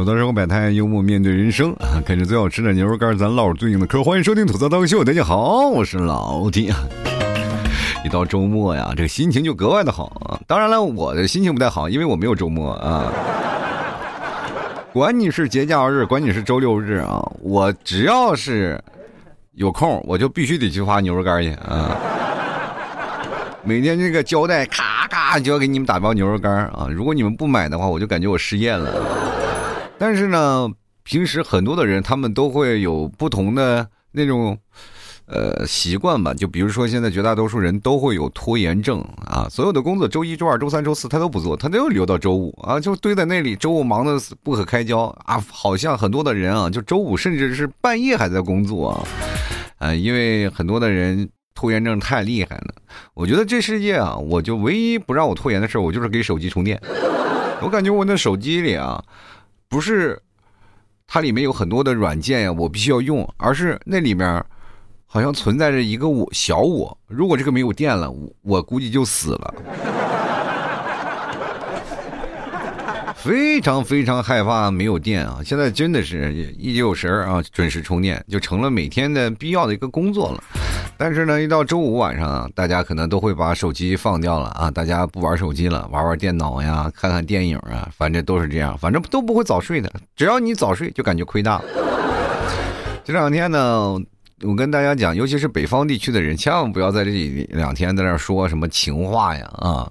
吐槽生活百态，幽默面对人生啊！啃着最好吃的牛肉干，咱唠着最硬的嗑。欢迎收听吐槽当秀，大家好，我是老弟。一到周末呀，这个心情就格外的好啊！当然了，我的心情不太好，因为我没有周末啊。管你是节假日，管你是周六日啊，我只要是有空，我就必须得去发牛肉干去啊！每天这个胶带咔咔就要给你们打包牛肉干啊！如果你们不买的话，我就感觉我失业了。但是呢，平时很多的人他们都会有不同的那种呃习惯吧。就比如说，现在绝大多数人都会有拖延症啊，所有的工作周一、周二、周三、周四他都不做，他都留到周五啊，就堆在那里。周五忙得不可开交啊，好像很多的人啊，就周五甚至是半夜还在工作啊，啊，因为很多的人拖延症太厉害了。我觉得这世界啊，我就唯一不让我拖延的事我就是给手机充电。我感觉我那手机里啊。不是，它里面有很多的软件呀，我必须要用，而是那里面好像存在着一个我小我，如果这个没有电了，我我估计就死了。非常非常害怕没有电啊！现在真的是一有神儿啊，准时充电就成了每天的必要的一个工作了。但是呢，一到周五晚上啊，大家可能都会把手机放掉了啊，大家不玩手机了，玩玩电脑呀，看看电影啊，反正都是这样，反正都不会早睡的。只要你早睡，就感觉亏大了。这两天呢。我跟大家讲，尤其是北方地区的人，千万不要在这两天在那说什么情话呀啊！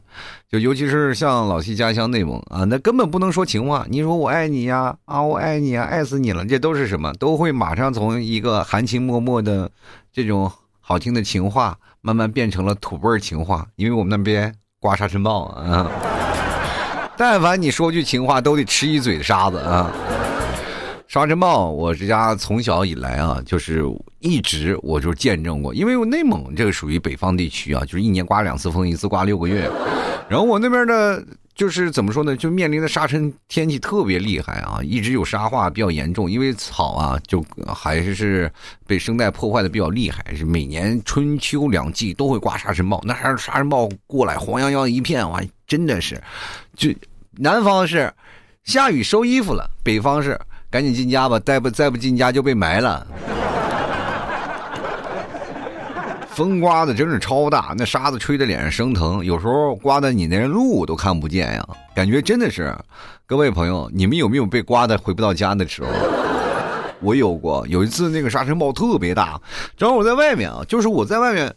就尤其是像老七家乡内蒙啊，那根本不能说情话。你说我爱你呀啊，我爱你啊，爱死你了，这都是什么？都会马上从一个含情脉脉的这种好听的情话，慢慢变成了土味情话。因为我们那边刮沙尘暴啊，但凡你说句情话，都得吃一嘴沙子啊。沙尘暴，我这家从小以来啊，就是一直我就见证过，因为我内蒙这个属于北方地区啊，就是一年刮两次风，一次刮六个月。然后我那边的，就是怎么说呢，就面临的沙尘天气特别厉害啊，一直有沙化比较严重，因为草啊，就还是被生态破坏的比较厉害，是每年春秋两季都会刮沙尘暴，那还沙尘暴过来，黄泱泱一片哇，真的是，就南方是下雨收衣服了，北方是。赶紧进家吧，再不再不进家就被埋了。风刮的真是超大，那沙子吹在脸上生疼，有时候刮的你连路都看不见呀，感觉真的是。各位朋友，你们有没有被刮的回不到家的时候？我有过，有一次那个沙尘暴特别大，正好我在外面啊，就是我在外面，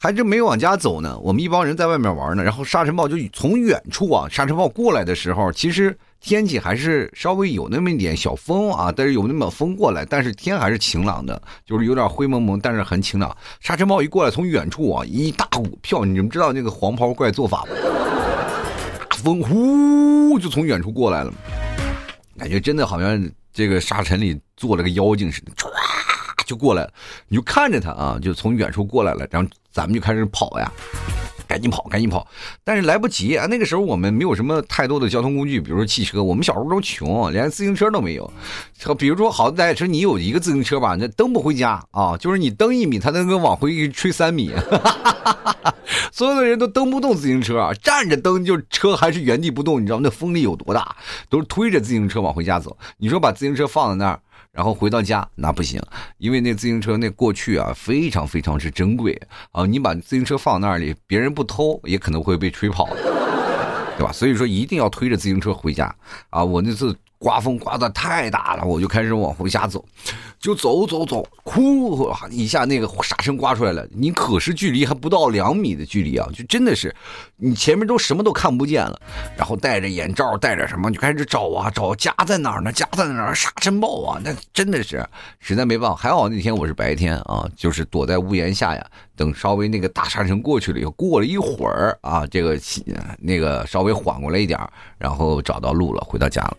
还真没往家走呢。我们一帮人在外面玩呢，然后沙尘暴就从远处啊，沙尘暴过来的时候，其实。天气还是稍微有那么一点小风啊，但是有那么风过来，但是天还是晴朗的，就是有点灰蒙蒙，但是很晴朗。沙尘暴一过来，从远处啊一大股票，你们知道那个黄袍怪做法吗？大风呼就从远处过来了，感觉真的好像这个沙尘里坐了个妖精似的，唰就过来了。你就看着他啊，就从远处过来了，然后咱们就开始跑呀。赶紧跑，赶紧跑！但是来不及啊！那个时候我们没有什么太多的交通工具，比如说汽车。我们小时候都穷，连自行车都没有。比如说，好歹说你有一个自行车吧，那蹬不回家啊！就是你蹬一米，它能够往回吹三米。哈哈哈哈所有的人都蹬不动自行车，站着蹬就车还是原地不动，你知道那风力有多大？都是推着自行车往回家走。你说把自行车放在那儿？然后回到家那不行，因为那自行车那过去啊非常非常之珍贵啊，你把自行车放那里，别人不偷也可能会被吹跑，对吧？所以说一定要推着自行车回家啊！我那次。刮风刮的太大了，我就开始往回家走，就走走走，呼一下那个沙尘刮出来了，你可视距离还不到两米的距离啊，就真的是，你前面都什么都看不见了，然后戴着眼罩，戴着什么就开始找啊找，家在哪儿呢？家在哪儿？沙尘暴啊，那真的是实在没办法，还好那天我是白天啊，就是躲在屋檐下呀。等稍微那个大沙尘过去了以后，过了一会儿啊，这个那个稍微缓过来一点然后找到路了，回到家了。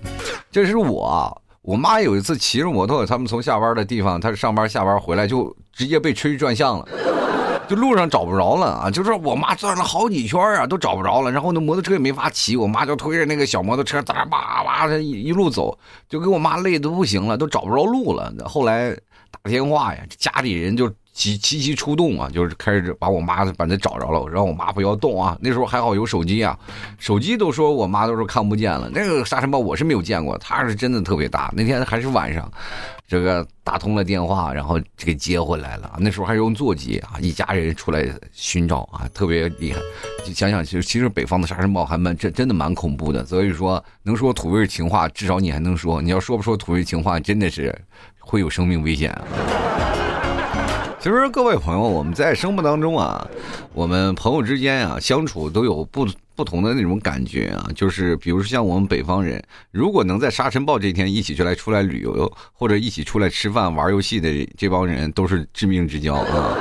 这是我，我妈有一次骑着摩托，他们从下班的地方，她上班下班回来就直接被吹转向了，就路上找不着了啊！就是我妈转了好几圈啊，都找不着了。然后那摩托车也没法骑，我妈就推着那个小摩托车咋叭叭的一一路走，就给我妈累的不行了，都找不着路了。后来打电话呀，家里人就。积积极出动啊，就是开始把我妈把那找着了，让我妈不要动啊。那时候还好有手机啊，手机都说我妈都说看不见了。那个沙尘暴我是没有见过，它是真的特别大。那天还是晚上，这个打通了电话，然后给接回来了。那时候还用座机啊，一家人出来寻找啊，特别厉害。就想想其实其实北方的沙尘暴还蛮真真的蛮恐怖的。所以说能说土味情话，至少你还能说。你要说不说土味情话，真的是会有生命危险啊。其实各位朋友，我们在生活当中啊，我们朋友之间啊相处都有不不同的那种感觉啊，就是比如说像我们北方人，如果能在沙尘暴这天一起就来出来旅游，或者一起出来吃饭玩游戏的这帮人，都是致命之交啊。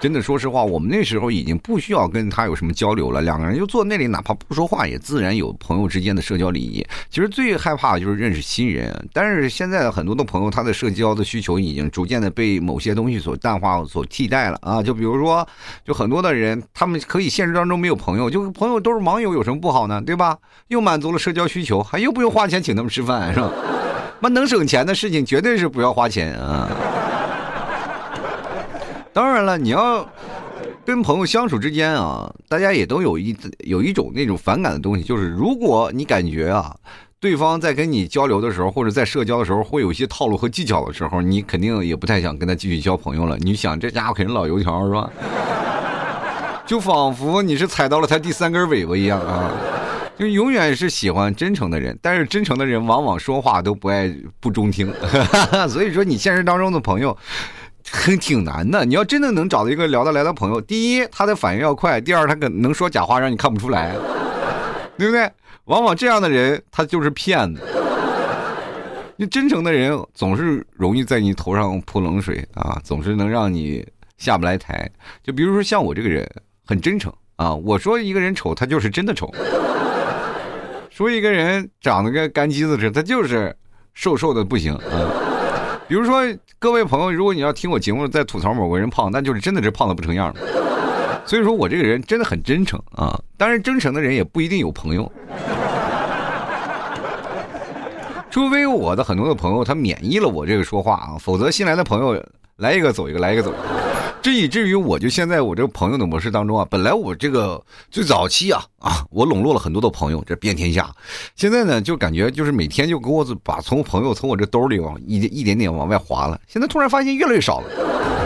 真的，说实话，我们那时候已经不需要跟他有什么交流了，两个人就坐那里，哪怕不说话，也自然有朋友之间的社交礼仪。其实最害怕的就是认识新人，但是现在很多的朋友，他的社交的需求已经逐渐的被某些东西所淡化、所替代了啊。就比如说，就很多的人，他们可以现实当中没有朋友，就朋友都是网友，有什么不好呢？对吧？又满足了社交需求，还又不用花钱请他们吃饭，是吧？那能省钱的事情，绝对是不要花钱啊。当然了，你要跟朋友相处之间啊，大家也都有一有一种那种反感的东西，就是如果你感觉啊，对方在跟你交流的时候，或者在社交的时候，会有一些套路和技巧的时候，你肯定也不太想跟他继续交朋友了。你想，这家伙肯定老油条是吧？就仿佛你是踩到了他第三根尾巴一样啊！就永远是喜欢真诚的人，但是真诚的人往往说话都不爱不中听，所以说你现实当中的朋友。很挺难的，你要真的能找到一个聊得来的朋友，第一他的反应要快，第二他可能说假话让你看不出来，对不对？往往这样的人他就是骗子。你真诚的人总是容易在你头上泼冷水啊，总是能让你下不来台。就比如说像我这个人很真诚啊，我说一个人丑，他就是真的丑；说一个人长得跟干鸡子似的，他就是瘦瘦的不行啊。比如说，各位朋友，如果你要听我节目在吐槽某个人胖，那就是真的是胖的不成样了。所以说我这个人真的很真诚啊，当然真诚的人也不一定有朋友，除非我的很多的朋友他免疫了我这个说话啊，否则新来的朋友来一个走一个，来一个走。这以至于我就现在我这个朋友的模式当中啊，本来我这个最早期啊啊，我笼络了很多的朋友，这遍天下。现在呢，就感觉就是每天就给我把从朋友从我这兜里往一一点点往外划了。现在突然发现越来越少了。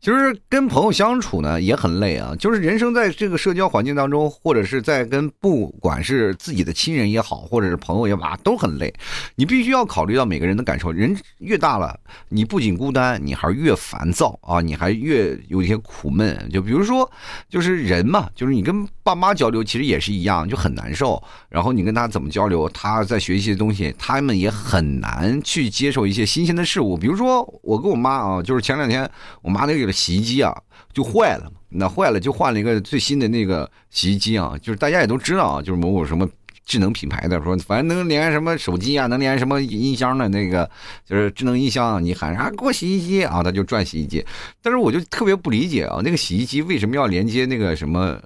其实跟朋友相处呢也很累啊，就是人生在这个社交环境当中，或者是在跟不管是自己的亲人也好，或者是朋友也罢，都很累。你必须要考虑到每个人的感受。人越大了，你不仅孤单，你还越烦躁啊，你还越有一些苦闷。就比如说，就是人嘛，就是你跟爸妈交流，其实也是一样，就很难受。然后你跟他怎么交流，他在学一些东西，他们也很难去接受一些新鲜的事物。比如说我跟我妈啊，就是前两天我妈那个。洗衣机啊，就坏了嘛。那坏了就换了一个最新的那个洗衣机啊。就是大家也都知道啊，就是某某什么智能品牌的，说反正能连什么手机啊，能连什么音箱的那个，就是智能音箱。你喊啥给我洗衣机啊，他就转洗衣机。但是我就特别不理解啊，那个洗衣机为什么要连接那个什么，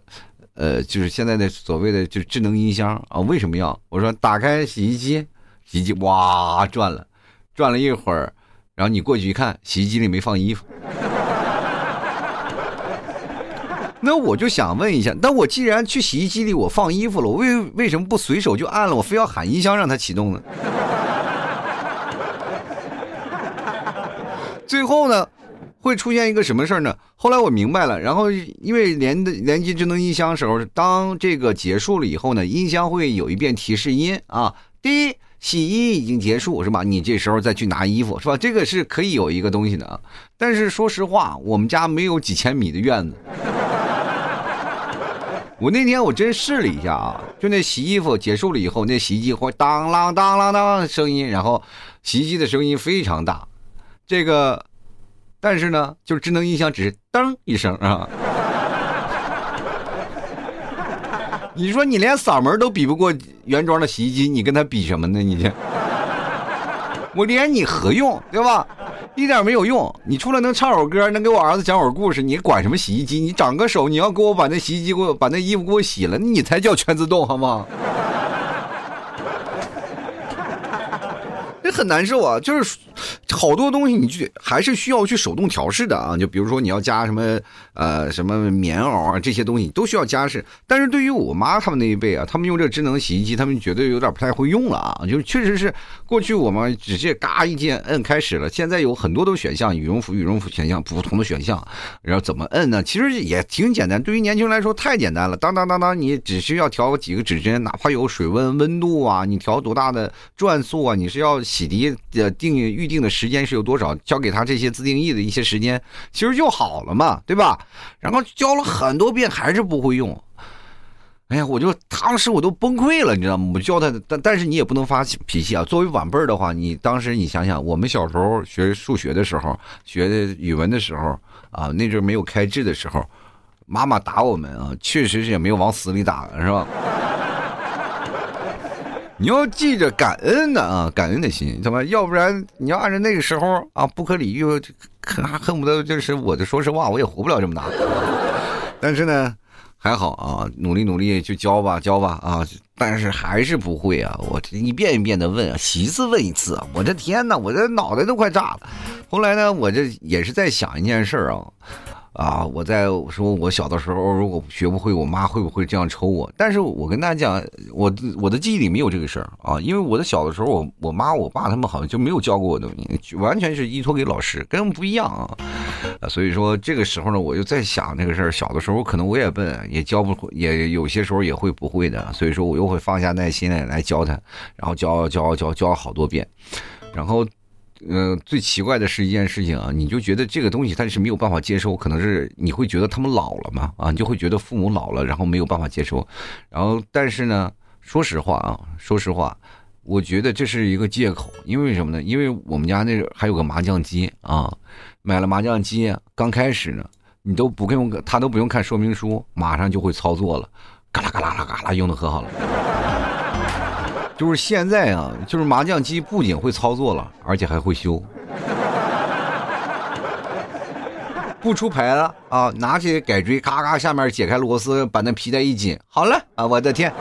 呃，就是现在的所谓的就是智能音箱啊？为什么要？我说打开洗衣机，洗衣机哇转了，转了一会儿，然后你过去一看，洗衣机里没放衣服。那我就想问一下，那我既然去洗衣机里我放衣服了，我为为什么不随手就按了？我非要喊音箱让它启动呢？最后呢，会出现一个什么事儿呢？后来我明白了，然后因为连的连接智能音箱时候，当这个结束了以后呢，音箱会有一遍提示音啊，第一洗衣已经结束是吧？你这时候再去拿衣服是吧？这个是可以有一个东西的啊。但是说实话，我们家没有几千米的院子。我那天我真试了一下啊，就那洗衣服结束了以后，那洗衣机会当啷当啷当啷的声音，然后洗衣机的声音非常大，这个，但是呢，就是智能音箱只是噔一声啊。你说你连嗓门都比不过原装的洗衣机，你跟他比什么呢？你这，我连你何用，对吧？一点没有用，你除了能唱会歌，能给我儿子讲会故事，你管什么洗衣机？你长个手，你要给我把那洗衣机给我把那衣服给我洗了，你才叫全自动，好吗？这很难受啊，就是好多东西你去还是需要去手动调试的啊。就比如说你要加什么呃什么棉袄啊这些东西都需要加试。但是对于我妈他们那一辈啊，他们用这个智能洗衣机，他们觉得有点不太会用了啊。就是确实是过去我们直接嘎一键摁开始了，现在有很多的选项，羽绒服羽绒服选项不同的选项，然后怎么摁呢？其实也挺简单。对于年轻人来说太简单了，当当当当，你只需要调几个指针，哪怕有水温温度啊，你调多大的转速啊，你是要洗涤的定预定的时间是有多少，交给他这些自定义的一些时间，其实就好了嘛，对吧？然后教了很多遍还是不会用。哎呀，我就当时我都崩溃了，你知道吗？我教他，但但是你也不能发脾气啊。作为晚辈儿的话，你当时你想想，我们小时候学数学的时候，学语文的时候啊，那阵没有开智的时候，妈妈打我们啊，确实是也没有往死里打，是吧？你要记着感恩的啊，感恩的心，他妈，要不然你要按照那个时候啊，不可理喻，恨恨不得就是我的，说实话，我也活不了这么大。但是呢。还好啊，努力努力就教吧，教吧啊！但是还是不会啊，我一遍一遍的问，洗一次问一次，我这天哪，我这脑袋都快炸了。后来呢，我这也是在想一件事啊。啊！我在说，我小的时候如果学不会，我妈会不会这样抽我？但是我跟大家讲，我我的记忆里没有这个事儿啊，因为我的小的时候，我我妈我爸他们好像就没有教过我东西，完全是依托给老师，跟他们不一样啊。所以说这个时候呢，我就在想这个事儿，小的时候可能我也笨，也教不会，也有些时候也会不会的，所以说我又会放下耐心来来教他，然后教教教教好多遍，然后。嗯，最奇怪的是一件事情啊，你就觉得这个东西他是没有办法接受，可能是你会觉得他们老了嘛啊，你就会觉得父母老了，然后没有办法接受，然后但是呢，说实话啊，说实话，我觉得这是一个借口，因为什么呢？因为我们家那还有个麻将机啊，买了麻将机，刚开始呢，你都不用他都不用看说明书，马上就会操作了，嘎啦嘎啦啦嘎啦，用的可好了。就是现在啊，就是麻将机不仅会操作了，而且还会修，不出牌了啊！拿起改锥，咔咔，下面解开螺丝，把那皮带一紧，好了啊！我的天，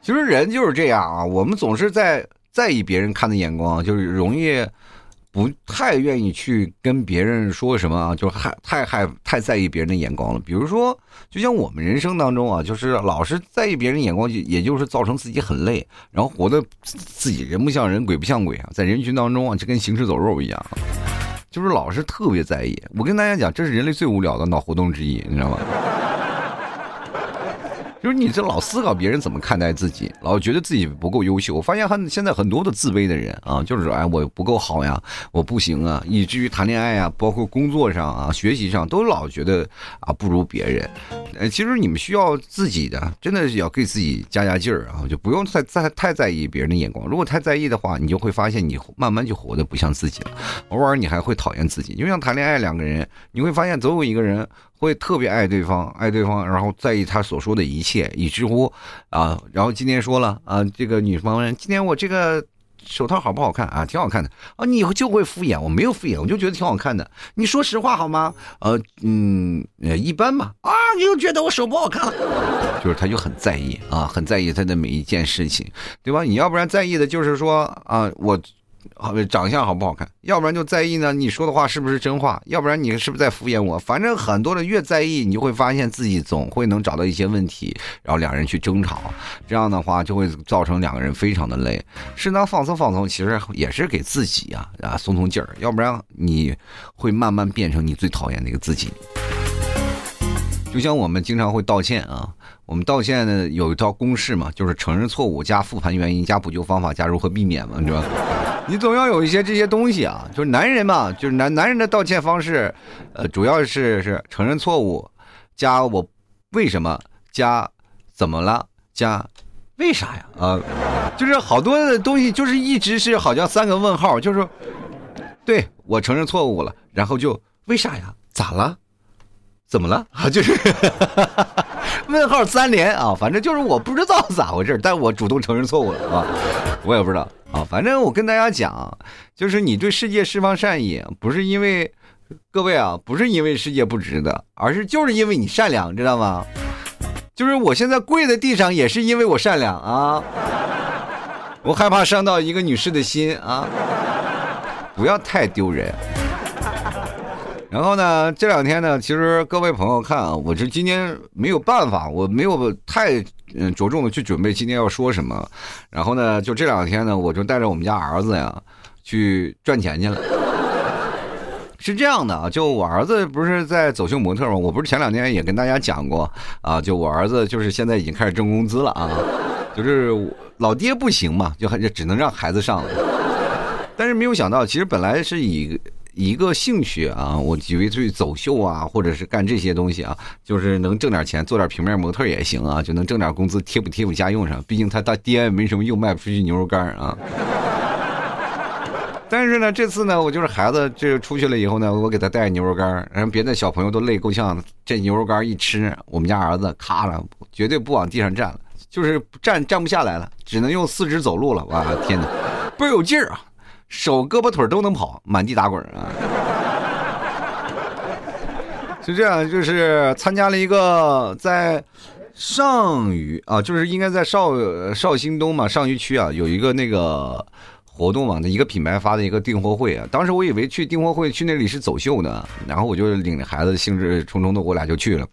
其实人就是这样啊，我们总是在在意别人看的眼光，就是容易。不太愿意去跟别人说什么啊，就害太害太在意别人的眼光了。比如说，就像我们人生当中啊，就是老是在意别人眼光，就也就是造成自己很累，然后活得自己人不像人，鬼不像鬼啊，在人群当中啊，就跟行尸走肉一样，就是老是特别在意。我跟大家讲，这是人类最无聊的脑活动之一，你知道吗？就是你这老思考别人怎么看待自己，老觉得自己不够优秀。我发现很现在很多的自卑的人啊，就是说哎我不够好呀，我不行啊，以至于谈恋爱啊，包括工作上啊、学习上都老觉得啊不如别人。呃，其实你们需要自己的，真的是要给自己加加劲儿啊，就不用太在太在意别人的眼光。如果太在意的话，你就会发现你慢慢就活得不像自己了，偶尔你还会讨厌自己。就像谈恋爱两个人，你会发现总有一个人。会特别爱对方，爱对方，然后在意他所说的一切，以至乎啊，然后今天说了啊，这个女方人，今天我这个手套好不好看啊？挺好看的啊，你以后就会敷衍，我没有敷衍，我就觉得挺好看的。你说实话好吗？呃，嗯，一般吧。啊，你又觉得我手不好看了，就是他就很在意啊，很在意他的每一件事情，对吧？你要不然在意的就是说啊，我。好，长相好不好看？要不然就在意呢，你说的话是不是真话？要不然你是不是在敷衍我？反正很多的越在意，你就会发现自己总会能找到一些问题，然后两人去争吵，这样的话就会造成两个人非常的累。适当放松放松，其实也是给自己啊啊松松劲儿，要不然你会慢慢变成你最讨厌那个自己。就像我们经常会道歉啊，我们道歉呢有一套公式嘛，就是承认错误加复盘原因加补救方法加如何避免嘛，你知道吧？你总要有一些这些东西啊，就是男人嘛，就是男男人的道歉方式，呃，主要是是承认错误加我为什么加怎么了加为啥呀啊，就是好多的东西就是一直是好像三个问号，就是对我承认错误了，然后就为啥呀？咋了？怎么了啊？就是 问号三连啊，反正就是我不知道咋回事，但我主动承认错误了啊，我也不知道啊，反正我跟大家讲，就是你对世界释放善意，不是因为各位啊，不是因为世界不值得，而是就是因为你善良，知道吗？就是我现在跪在地上，也是因为我善良啊。我害怕伤到一个女士的心啊，不要太丢人。然后呢，这两天呢，其实各位朋友看啊，我这今天没有办法，我没有太嗯着重的去准备今天要说什么。然后呢，就这两天呢，我就带着我们家儿子呀去赚钱去了。是这样的啊，就我儿子不是在走秀模特吗？我不是前两天也跟大家讲过啊，就我儿子就是现在已经开始挣工资了啊，就是老爹不行嘛，就就只能让孩子上了。但是没有想到，其实本来是以。一个兴趣啊，我以为去走秀啊，或者是干这些东西啊，就是能挣点钱，做点平面模特也行啊，就能挣点工资贴补贴补家用上。毕竟他大爹没什么用，卖不出去牛肉干啊。但是呢，这次呢，我就是孩子这出去了以后呢，我给他带牛肉干，然后别的小朋友都累够呛，这牛肉干一吃，我们家儿子咔了，绝对不往地上站了，就是站站不下来了，只能用四肢走路了。哇，天哪，倍儿有劲儿啊！手胳膊腿都能跑，满地打滚啊！是这样，就是参加了一个在上虞啊，就是应该在绍绍兴东嘛，上虞区啊，有一个那个活动嘛，那一个品牌发的一个订货会啊。当时我以为去订货会去那里是走秀呢，然后我就领着孩子兴致冲冲的，我俩就去了。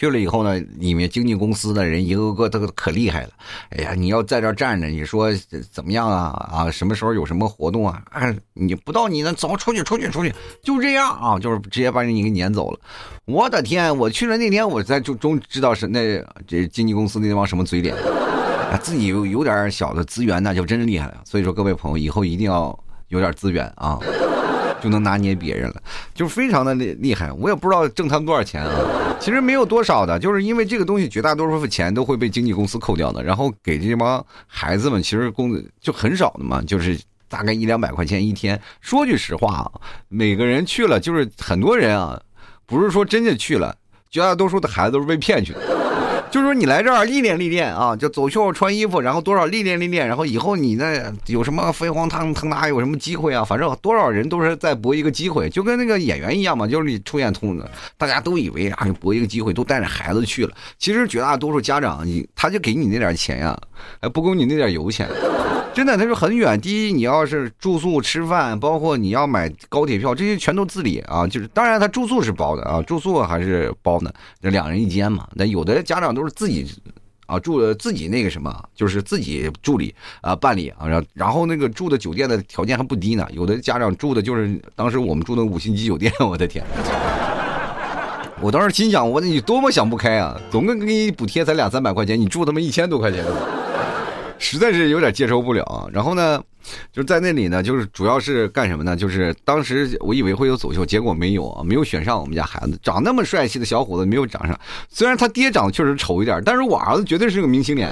去了以后呢，里面经纪公司的人一个个都可厉害了。哎呀，你要在这站着，你说怎么样啊？啊，什么时候有什么活动啊？啊，你不到你那走出去，出去，出去，就这样啊，就是直接把你给撵走了。我的天，我去了那天，我才就终知道是那这经纪公司那帮什么嘴脸啊，自己有有点小的资源，那就真厉害了。所以说，各位朋友，以后一定要有点资源啊。就能拿捏别人了，就是非常的厉厉害。我也不知道挣他们多少钱啊，其实没有多少的，就是因为这个东西绝大多数钱都会被经纪公司扣掉的，然后给这帮孩子们其实工资就很少的嘛，就是大概一两百块钱一天。说句实话啊，每个人去了，就是很多人啊，不是说真的去了，绝大多数的孩子都是被骗去的。就是说你来这儿历练历练啊，就走秀穿衣服，然后多少历练历练，然后以后你那有什么飞黄腾腾达，有什么机会啊？反正多少人都是在搏一个机会，就跟那个演员一样嘛，就是你出演通，大家都以为啊搏一个机会，都带着孩子去了。其实绝大多数家长，你他就给你那点钱呀，还不够你那点油钱。真的，他说很远。第一，你要是住宿、吃饭，包括你要买高铁票，这些全都自理啊。就是，当然他住宿是包的啊，住宿还是包的，那两人一间嘛。那有的家长都是自己啊住自己那个什么，就是自己助理啊办理啊。然然后那个住的酒店的条件还不低呢。有的家长住的就是当时我们住的五星级酒店，我的天！我当时心想，我你多么想不开啊！总共给你补贴才两三百块钱，你住他妈一千多块钱。实在是有点接受不了，然后呢，就在那里呢，就是主要是干什么呢？就是当时我以为会有走秀，结果没有啊，没有选上我们家孩子，长那么帅气的小伙子没有长上。虽然他爹长得确实丑一点，但是我儿子绝对是个明星脸。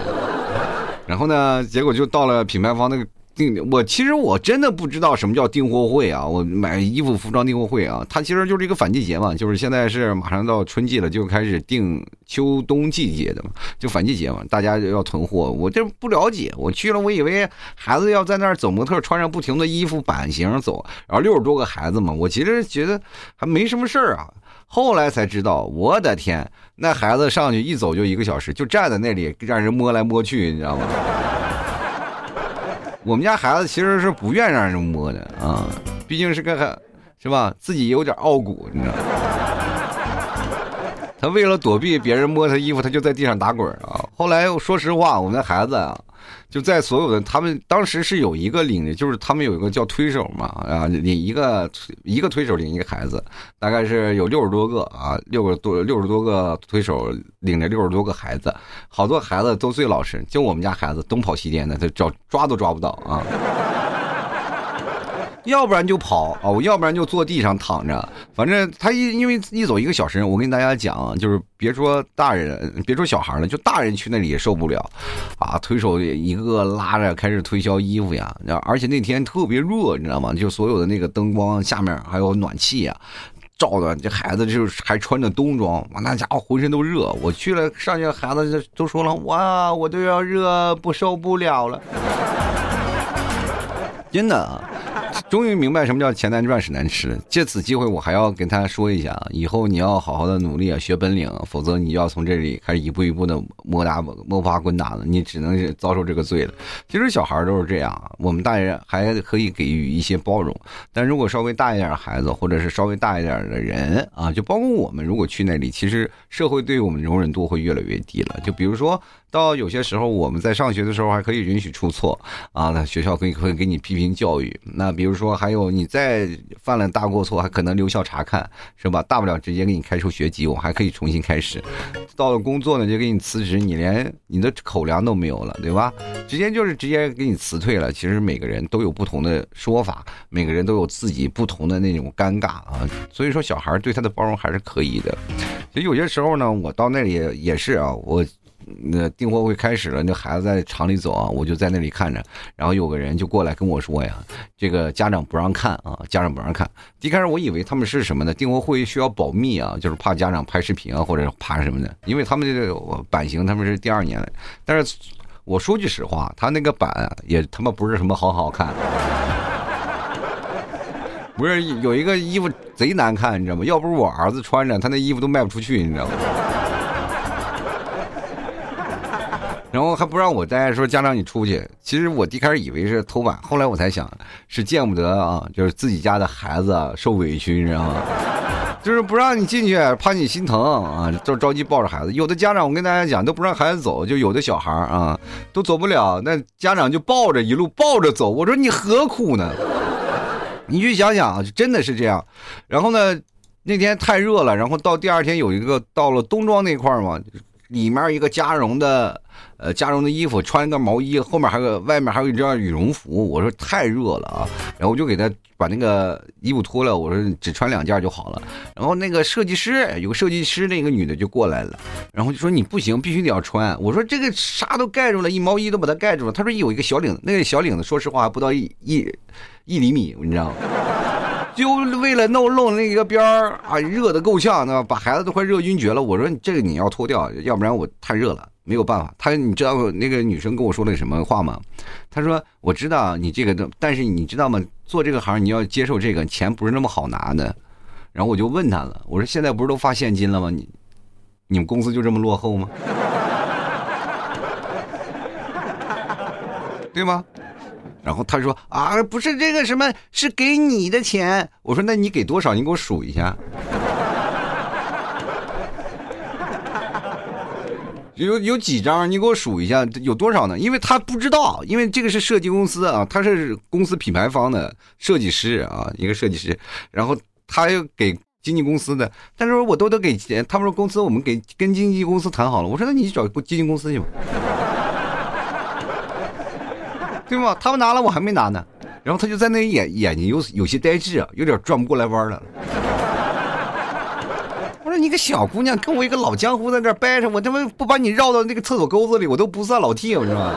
然后呢，结果就到了品牌方那个。订我其实我真的不知道什么叫订货会啊！我买衣服服装订货会啊，它其实就是一个反季节嘛，就是现在是马上到春季了，就开始订秋冬季节的嘛，就反季节嘛，大家要囤货。我这不了解，我去了，我以为孩子要在那儿走模特，穿上不停的衣服版型走，然后六十多个孩子嘛，我其实觉得还没什么事儿啊。后来才知道，我的天，那孩子上去一走就一个小时，就站在那里让人摸来摸去，你知道吗？我们家孩子其实是不愿让人摸的啊，毕竟是个，是吧？自己有点傲骨，你知道？他为了躲避别人摸他衣服，他就在地上打滚啊。后来说实话，我们的孩子啊。就在所有的他们当时是有一个领的，就是他们有一个叫推手嘛啊，领一个一个推手领一个孩子，大概是有六十多个啊，六个多六十多个推手领着六十多个孩子，好多孩子都最老实，就我们家孩子东跑西颠的，他找抓都抓不到啊。要不然就跑啊，我要不然就坐地上躺着，反正他一因为一走一个小时，我跟大家讲，就是别说大人，别说小孩了，就大人去那里也受不了，啊，推手一个个拉着开始推销衣服呀，而且那天特别热，你知道吗？就所有的那个灯光下面还有暖气呀，照的这孩子就是还穿着冬装，哇，那家伙浑身都热。我去了上去，孩子都说了，哇，我都要热不受不了了，真的。终于明白什么叫钱难赚，屎难吃。借此机会，我还要跟他说一下，以后你要好好的努力啊，学本领，否则你要从这里开始一步一步的摸打摸爬滚打了，你只能是遭受这个罪了。其实小孩都是这样，我们大人还可以给予一些包容，但如果稍微大一点的孩子，或者是稍微大一点的人啊，就包括我们，如果去那里，其实社会对我们容忍度会越来越低了。就比如说。到有些时候，我们在上学的时候还可以允许出错啊，那学校可以会给你批评教育。那比如说，还有你再犯了大过错，还可能留校查看，是吧？大不了直接给你开除学籍，我还可以重新开始。到了工作呢，就给你辞职，你连你的口粮都没有了，对吧？直接就是直接给你辞退了。其实每个人都有不同的说法，每个人都有自己不同的那种尴尬啊。所以说，小孩对他的包容还是可以的。其实有些时候呢，我到那里也是啊，我。那订货会开始了，那孩子在厂里走啊，我就在那里看着，然后有个人就过来跟我说呀，这个家长不让看啊，家长不让看。一开始我以为他们是什么呢？订货会需要保密啊，就是怕家长拍视频啊或者怕什么的，因为他们这个版型他们是第二年的，但是我说句实话，他那个版也他妈不是什么好好看，不是有一个衣服贼难看，你知道吗？要不是我儿子穿着，他那衣服都卖不出去，你知道吗？然后还不让我待，说家长你出去。其实我一开始以为是偷懒，后来我才想是见不得啊，就是自己家的孩子受委屈，你知道吗？就是不让你进去，怕你心疼啊，就着急抱着孩子。有的家长我跟大家讲都不让孩子走，就有的小孩啊都走不了，那家长就抱着一路抱着走。我说你何苦呢？你去想想，真的是这样。然后呢，那天太热了，然后到第二天有一个到了冬装那块儿嘛，里面一个加绒的。呃，加绒的衣服，穿一个毛衣，后面还有外面还有一件羽绒服。我说太热了啊，然后我就给他把那个衣服脱了。我说只穿两件就好了。然后那个设计师有个设计师，那个女的就过来了，然后就说你不行，必须得要穿。我说这个啥都盖住了，一毛衣都把它盖住了。他说有一个小领子，那个小领子说实话不到一一一厘米，你知道吗？就为了弄弄那个边儿啊，热的够呛，那把孩子都快热晕厥了。我说这个你要脱掉，要不然我太热了。没有办法，他你知道那个女生跟我说了什么话吗？她说：“我知道你这个，但是你知道吗？做这个行你要接受这个钱不是那么好拿的。”然后我就问他了，我说：“现在不是都发现金了吗？你你们公司就这么落后吗？对吗？”然后他说：“啊，不是这个什么，是给你的钱。”我说：“那你给多少？你给我数一下。”有有几张？你给我数一下，有多少呢？因为他不知道，因为这个是设计公司啊，他是公司品牌方的设计师啊，一个设计师，然后他又给经纪公司的，但是我都得给钱。他们说公司我们给跟经纪公司谈好了，我说那你去找经纪公司去吧，对吗？他们拿了，我还没拿呢。然后他就在那眼眼睛有有些呆滞啊，有点转不过来弯了。我说你个小姑娘跟我一个老江湖在这掰扯，我他妈不把你绕到那个厕所沟子里，我都不算老弟，是吧？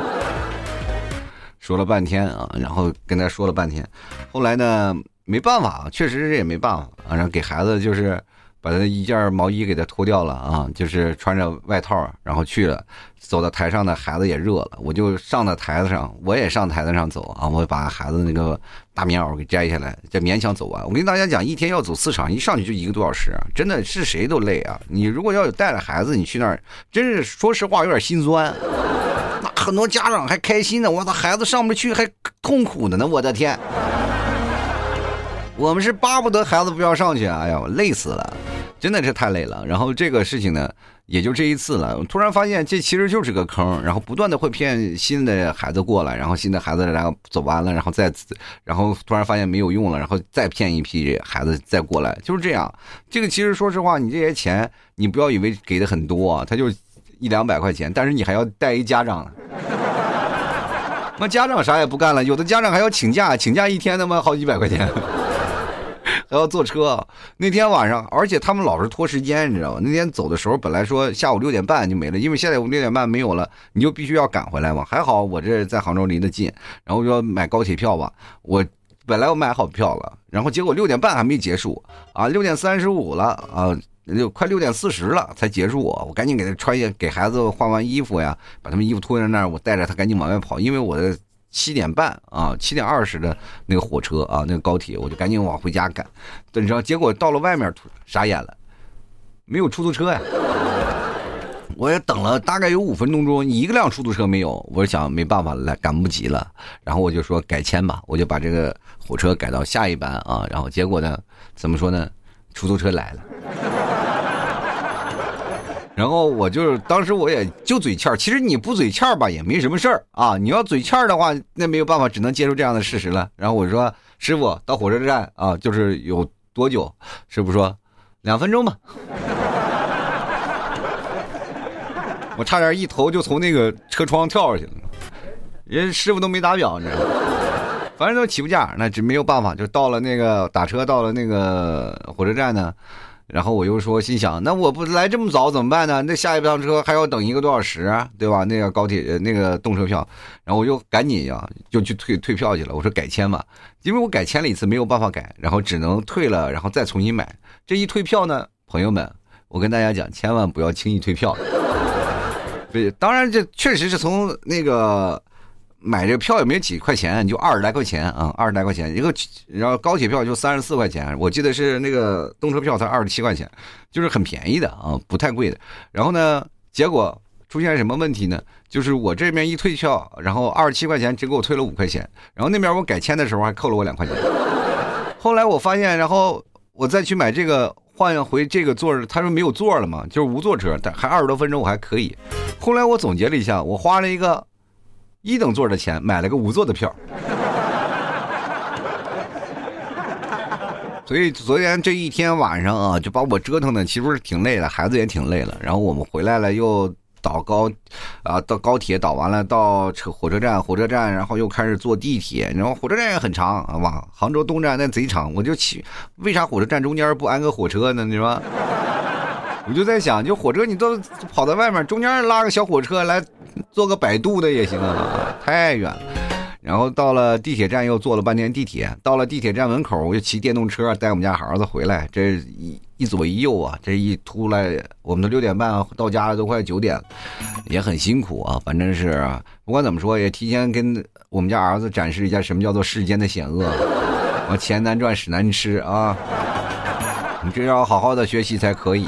说了半天啊，然后跟他说了半天，后来呢，没办法，确实是也没办法啊，然后给孩子就是把他一件毛衣给他脱掉了啊，就是穿着外套，然后去了。走到台上呢，孩子也热了，我就上到台子上，我也上台子上走啊，我把孩子那个大棉袄给摘下来，这勉强走完。我跟大家讲，一天要走四场，一上去就一个多小时，真的是谁都累啊。你如果要有带着孩子，你去那儿，真是说实话有点心酸。那很多家长还开心呢，我的孩子上不去还痛苦的呢，我的天。我们是巴不得孩子不要上去，哎呀，累死了，真的是太累了。然后这个事情呢。也就这一次了，突然发现这其实就是个坑，然后不断的会骗新的孩子过来，然后新的孩子然后走完了，然后再，然后突然发现没有用了，然后再骗一批孩子再过来，就是这样。这个其实说实话，你这些钱你不要以为给的很多啊，他就一两百块钱，但是你还要带一家长，那家长啥也不干了，有的家长还要请假，请假一天他妈好几百块钱。还要坐车，那天晚上，而且他们老是拖时间，你知道吗？那天走的时候，本来说下午六点半就没了，因为现在我六点半没有了，你就必须要赶回来嘛。还好我这在杭州离得近，然后说买高铁票吧。我本来我买好票了，然后结果六点半还没结束啊，六点三十五了啊，就快六点四十了才结束。我赶紧给他穿下，给孩子换完衣服呀，把他们衣服脱在那儿，我带着他赶紧往外跑，因为我的。七点半啊，七点二十的那个火车啊，那个高铁，我就赶紧往回家赶。等着，结果到了外面，傻眼了，没有出租车呀！我也等了大概有五分钟钟，一个辆出租车没有。我想没办法来，赶不及了。然后我就说改签吧，我就把这个火车改到下一班啊。然后结果呢，怎么说呢？出租车来了。然后我就是当时我也就嘴欠儿其实你不嘴欠儿吧也没什么事儿啊，你要嘴欠儿的话，那没有办法，只能接受这样的事实了。然后我说：“师傅，到火车站啊，就是有多久？”师傅说：“两分钟吧。”我差点一头就从那个车窗跳下去了，人师傅都没打表，你知道吗？反正都起步价，那这没有办法，就到了那个打车到了那个火车站呢。然后我又说，心想，那我不来这么早怎么办呢？那下一趟车还要等一个多小时，对吧？那个高铁那个动车票，然后我就赶紧呀，就去退退票去了。我说改签嘛，因为我改签了一次没有办法改，然后只能退了，然后再重新买。这一退票呢，朋友们，我跟大家讲，千万不要轻易退票。对，当然这确实是从那个。买这个票也没几块钱，就二十来块钱啊，二十来块钱一个，然后高铁票就三十四块钱，我记得是那个动车票才二十七块钱，就是很便宜的啊，不太贵的。然后呢，结果出现什么问题呢？就是我这边一退票，然后二十七块钱只给我退了五块钱，然后那边我改签的时候还扣了我两块钱。后来我发现，然后我再去买这个换回这个座，他说没有座了嘛，就是无座车，但还二十多分钟我还可以。后来我总结了一下，我花了一个。一等座的钱买了个五座的票，所以昨天这一天晚上啊，就把我折腾的其实是挺累的，孩子也挺累了。然后我们回来了，又倒高，啊，到高铁倒完了，到车火车站，火车站，然后又开始坐地铁。然后火车站也很长啊，往杭州东站那贼长，我就去，为啥火车站中间不安个火车呢？你说？我就在想，就火车你都跑到外面，中间拉个小火车来，坐个摆渡的也行啊，太远了。然后到了地铁站又坐了半天地铁，到了地铁站门口，我就骑电动车带我们家孩子回来。这一一左一右啊，这一出来，我们都六点半到家了，都快九点，也很辛苦啊。反正是不管怎么说，也提前跟我们家儿子展示一下什么叫做世间的险恶，我钱难赚，屎难吃啊。你这要好好的学习才可以。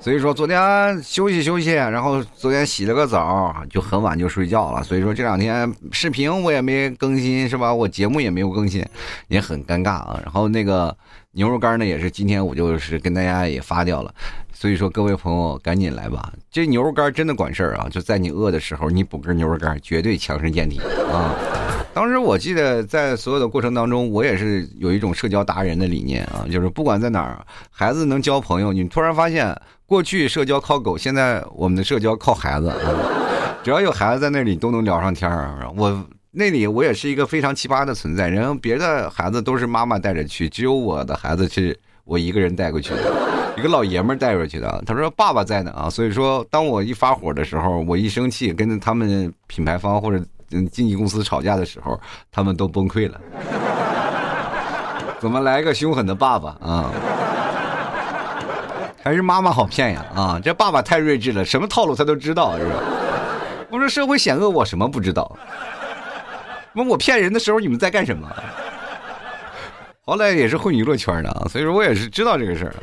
所以说昨天休息休息，然后昨天洗了个澡，就很晚就睡觉了。所以说这两天视频我也没更新，是吧？我节目也没有更新，也很尴尬啊。然后那个牛肉干呢，也是今天我就是跟大家也发掉了。所以说各位朋友赶紧来吧，这牛肉干真的管事儿啊！就在你饿的时候，你补根牛肉干，绝对强身健体啊。当时我记得在所有的过程当中，我也是有一种社交达人的理念啊，就是不管在哪儿，孩子能交朋友。你突然发现，过去社交靠狗，现在我们的社交靠孩子。只要有孩子在那里，都能聊上天儿。我那里我也是一个非常奇葩的存在，然后别的孩子都是妈妈带着去，只有我的孩子是我一个人带过去的，一个老爷们带过去的。他说爸爸在呢啊，所以说当我一发火的时候，我一生气，跟他们品牌方或者。经纪公司吵架的时候，他们都崩溃了。怎么来个凶狠的爸爸啊？还是妈妈好骗呀？啊，这爸爸太睿智了，什么套路他都知道，是吧？我说社会险恶，我什么不知道？那我骗人的时候，你们在干什么？好歹也是混娱乐圈的啊，所以说我也是知道这个事儿。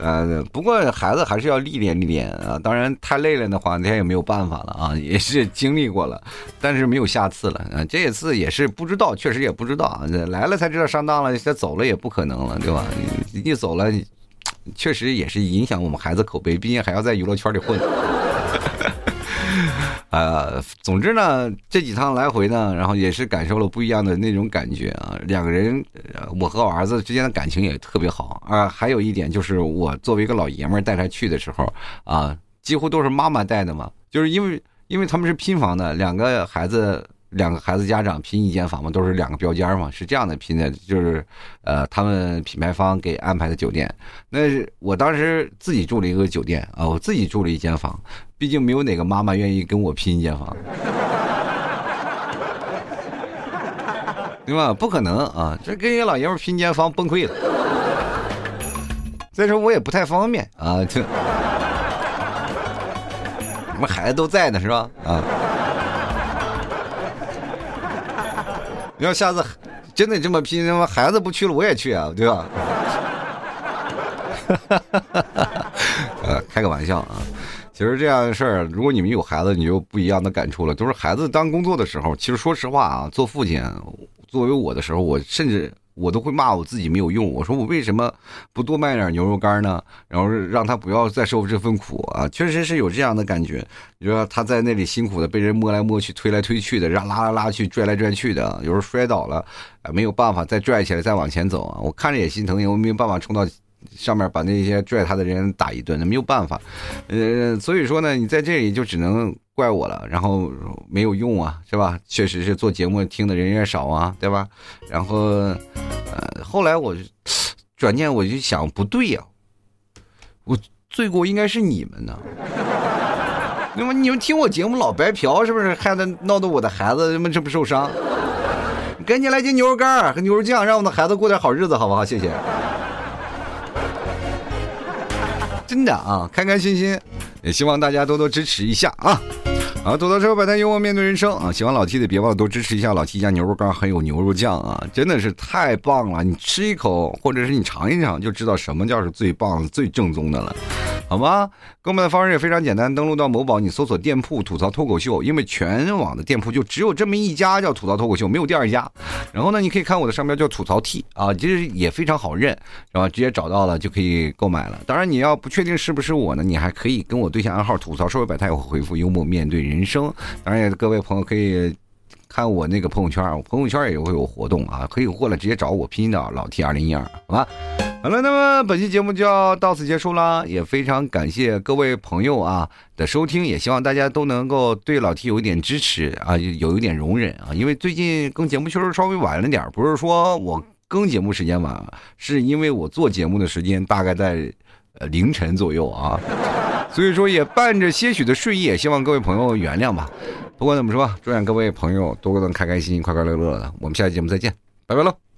呃，不过孩子还是要历练历练啊。当然太累了的话，他也没有办法了啊。也是经历过了，但是没有下次了啊。这一次也是不知道，确实也不知道啊。来了才知道上当了，再走了也不可能了，对吧？一走了，确实也是影响我们孩子口碑，毕竟还要在娱乐圈里混。呃，总之呢，这几趟来回呢，然后也是感受了不一样的那种感觉啊。两个人，我和我儿子之间的感情也特别好啊。还有一点就是，我作为一个老爷们儿带他去的时候啊，几乎都是妈妈带的嘛，就是因为因为他们是拼房的，两个孩子。两个孩子家长拼一间房嘛，都是两个标间嘛，是这样的拼的，就是，呃，他们品牌方给安排的酒店。那是我当时自己住了一个酒店啊，我自己住了一间房，毕竟没有哪个妈妈愿意跟我拼一间房，对吧？不可能啊，这跟一个老爷们拼一间房崩溃了。再说我也不太方便啊，这，我们孩子都在呢，是吧？啊。要下次真的这么拼，他妈孩子不去了，我也去啊，对吧？呃，开个玩笑啊。其实这样的事儿，如果你们有孩子，你就不一样的感触了。都是孩子当工作的时候，其实说实话啊，做父亲，作为我的时候，我甚至我都会骂我自己没有用。我说我为什么不多卖点牛肉干呢？然后让他不要再受这份苦啊！确实是有这样的感觉。你说他在那里辛苦的被人摸来摸去、推来推去的，让拉来拉去、拽来拽去的，有时候摔倒了，没有办法再拽起来再往前走啊！我看着也心疼，因为没有办法冲到。上面把那些拽他的人打一顿，那没有办法，呃，所以说呢，你在这里就只能怪我了，然后没有用啊，是吧？确实是做节目听的人也少啊，对吧？然后，呃，后来我转念我就想，不对呀，我罪过应该是你们呢，那么你们听我节目老白嫖，是不是害得闹得我的孩子他妈这么受伤？赶紧来斤牛肉干和牛肉酱，让我的孩子过点好日子，好不好？谢谢。真的啊，开开心心，也希望大家多多支持一下啊。好，吐槽车摆摊幽默面对人生啊！喜欢老 T 的别忘了多支持一下老 T 家牛肉干，还有牛肉酱啊，真的是太棒了！你吃一口，或者是你尝一尝，就知道什么叫是最棒、最正宗的了，好吗？购买的方式也非常简单，登录到某宝，你搜索店铺“吐槽脱口秀”，因为全网的店铺就只有这么一家叫“吐槽脱口秀”，没有第二家。然后呢，你可以看我的商标叫“吐槽 T” 啊，其实也非常好认，是吧？直接找到了就可以购买了。当然，你要不确定是不是我呢，你还可以跟我对象暗号“吐槽社会百态”，回复“幽默面对”。人生，当然，各位朋友可以看我那个朋友圈，我朋友圈也会有活动啊，可以过来直接找我拼音的老 T 二零一二，好吧？好了，那么本期节目就要到此结束了，也非常感谢各位朋友啊的收听，也希望大家都能够对老 T 有一点支持啊，有一点容忍啊，因为最近更节目确实稍微晚了点，不是说我更节目时间晚，是因为我做节目的时间大概在呃凌晨左右啊。所以说也伴着些许的睡意，也希望各位朋友原谅吧。不管怎么说，祝愿各位朋友都能开开心心、快快乐乐的。我们下期节目再见，拜拜喽。